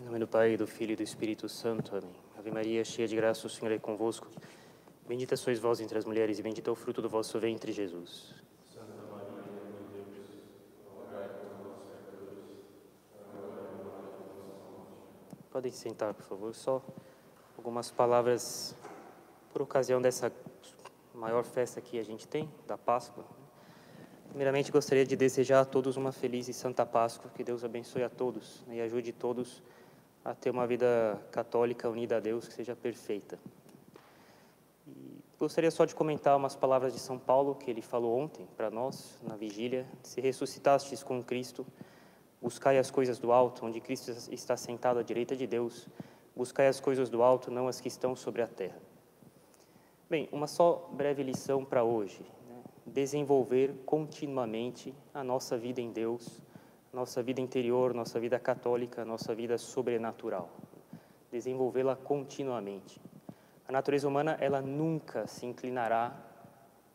Em nome do Pai, do Filho e do Espírito Santo. Amém. Ave Maria, cheia de graça, o Senhor é convosco. Bendita sois vós entre as mulheres e bendito é o fruto do vosso ventre, Jesus. Podem sentar, por favor. Só algumas palavras por ocasião dessa maior festa que a gente tem, da Páscoa. Primeiramente, gostaria de desejar a todos uma feliz e santa Páscoa, que Deus abençoe a todos né, e ajude todos a ter uma vida católica unida a Deus, que seja perfeita. E gostaria só de comentar umas palavras de São Paulo, que ele falou ontem para nós, na vigília: Se ressuscitastes com Cristo, buscai as coisas do alto, onde Cristo está sentado à direita de Deus, buscai as coisas do alto, não as que estão sobre a terra. Bem, uma só breve lição para hoje. Né? Desenvolver continuamente a nossa vida em Deus, nossa vida interior, nossa vida católica, nossa vida sobrenatural. Desenvolvê-la continuamente. A natureza humana, ela nunca se inclinará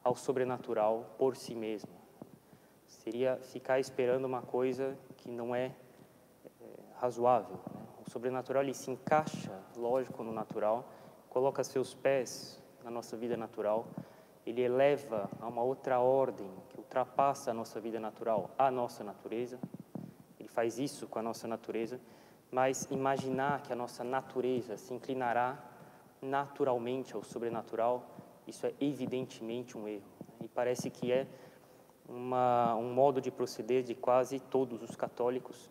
ao sobrenatural por si mesma. Seria ficar esperando uma coisa que não é, é razoável. Né? O sobrenatural ele se encaixa, lógico, no natural, coloca seus pés na nossa vida natural, ele eleva a uma outra ordem que ultrapassa a nossa vida natural, a nossa natureza, faz isso com a nossa natureza, mas imaginar que a nossa natureza se inclinará naturalmente ao sobrenatural, isso é evidentemente um erro. E parece que é uma, um modo de proceder de quase todos os católicos,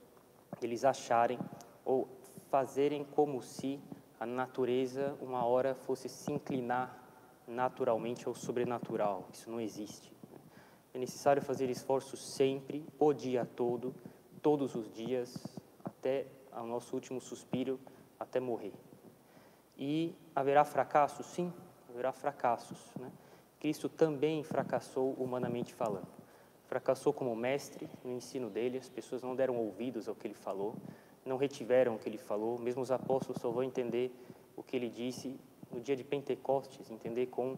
eles acharem ou fazerem como se a natureza uma hora fosse se inclinar naturalmente ao sobrenatural. Isso não existe. É necessário fazer esforço sempre, o dia todo, todos os dias, até o nosso último suspiro, até morrer. E haverá fracassos? Sim, haverá fracassos. Né? Cristo também fracassou humanamente falando. Fracassou como mestre no ensino dele, as pessoas não deram ouvidos ao que ele falou, não retiveram o que ele falou, mesmo os apóstolos só vão entender o que ele disse no dia de Pentecostes, entender com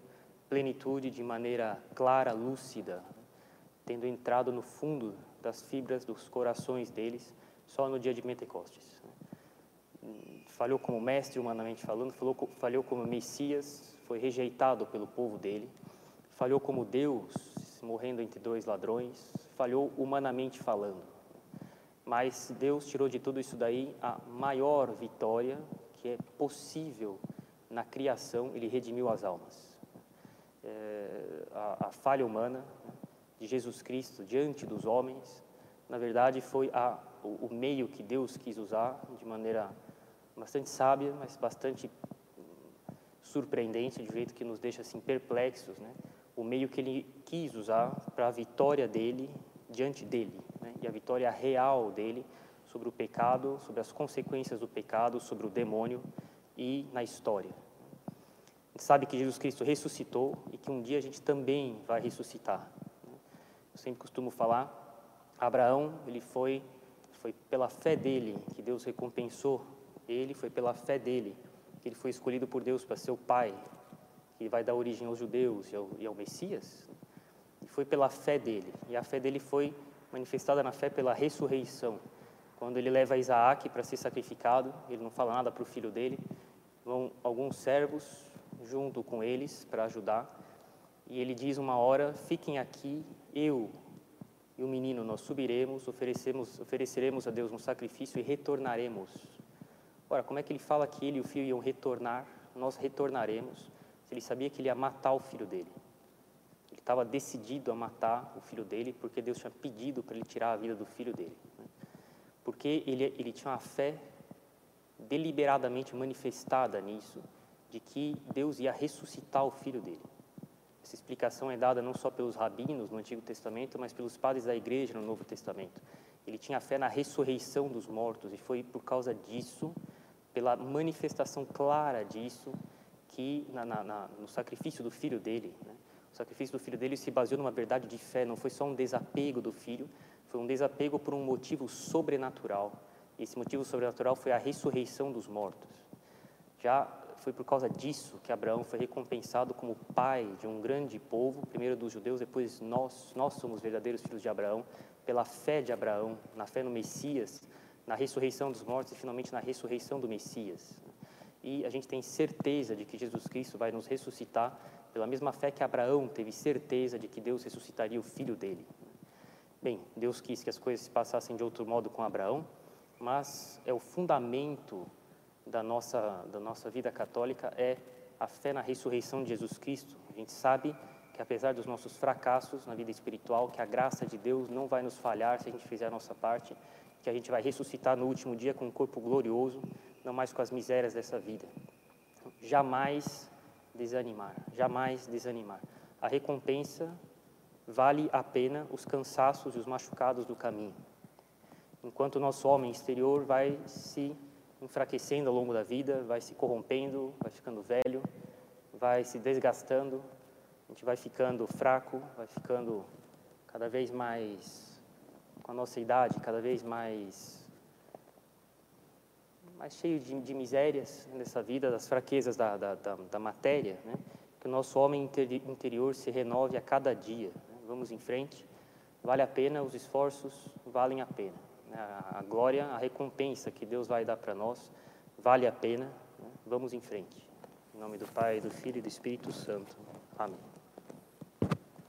plenitude, de maneira clara, lúcida, tendo entrado no fundo das fibras dos corações deles só no dia de Pentecostes. Falhou como mestre, humanamente falando, falhou como Messias, foi rejeitado pelo povo dele, falhou como Deus, morrendo entre dois ladrões, falhou humanamente falando. Mas Deus tirou de tudo isso daí a maior vitória que é possível na criação, ele redimiu as almas. É, a, a falha humana, de Jesus Cristo diante dos homens, na verdade foi a, o, o meio que Deus quis usar de maneira bastante sábia, mas bastante surpreendente, de jeito que nos deixa assim perplexos, né? O meio que ele quis usar para a vitória dele diante dele, né? E a vitória real dele sobre o pecado, sobre as consequências do pecado, sobre o demônio e na história. A gente sabe que Jesus Cristo ressuscitou e que um dia a gente também vai ressuscitar. Eu sempre costumo falar, Abraão, ele foi, foi pela fé dele que Deus recompensou ele, foi pela fé dele que ele foi escolhido por Deus para ser o pai, que vai dar origem aos judeus e ao, e ao Messias. E foi pela fé dele, e a fé dele foi manifestada na fé pela ressurreição. Quando ele leva Isaac para ser sacrificado, ele não fala nada para o filho dele, vão alguns servos junto com eles para ajudar, e ele diz uma hora: fiquem aqui eu e o menino nós subiremos, oferecemos, ofereceremos a Deus um sacrifício e retornaremos. Ora, como é que ele fala que ele e o filho iam retornar? Nós retornaremos. Se ele sabia que ele ia matar o filho dele. Ele estava decidido a matar o filho dele porque Deus tinha pedido para ele tirar a vida do filho dele. Né? Porque ele, ele tinha uma fé deliberadamente manifestada nisso, de que Deus ia ressuscitar o filho dele. Essa explicação é dada não só pelos rabinos no Antigo Testamento, mas pelos padres da igreja no Novo Testamento. Ele tinha fé na ressurreição dos mortos e foi por causa disso, pela manifestação clara disso, que na, na, no sacrifício do filho dele, né? o sacrifício do filho dele se baseou numa verdade de fé, não foi só um desapego do filho, foi um desapego por um motivo sobrenatural. E esse motivo sobrenatural foi a ressurreição dos mortos. Já foi por causa disso que Abraão foi recompensado como pai de um grande povo, primeiro dos judeus, depois nós, nós somos verdadeiros filhos de Abraão, pela fé de Abraão, na fé no Messias, na ressurreição dos mortos e finalmente na ressurreição do Messias. E a gente tem certeza de que Jesus Cristo vai nos ressuscitar pela mesma fé que Abraão teve certeza de que Deus ressuscitaria o filho dele. Bem, Deus quis que as coisas se passassem de outro modo com Abraão, mas é o fundamento da nossa, da nossa vida católica é a fé na ressurreição de Jesus Cristo. A gente sabe que apesar dos nossos fracassos na vida espiritual, que a graça de Deus não vai nos falhar se a gente fizer a nossa parte, que a gente vai ressuscitar no último dia com um corpo glorioso, não mais com as misérias dessa vida. Jamais desanimar, jamais desanimar. A recompensa vale a pena os cansaços e os machucados do caminho. Enquanto o nosso homem exterior vai se enfraquecendo ao longo da vida, vai se corrompendo, vai ficando velho, vai se desgastando, a gente vai ficando fraco, vai ficando cada vez mais, com a nossa idade, cada vez mais, mais cheio de, de misérias nessa vida, das fraquezas da, da, da, da matéria, né? que o nosso homem interior se renove a cada dia. Né? Vamos em frente, vale a pena, os esforços valem a pena. A, a glória, a recompensa que Deus vai dar para nós, vale a pena, né? vamos em frente. Em nome do Pai, do Filho e do Espírito Santo. Amém.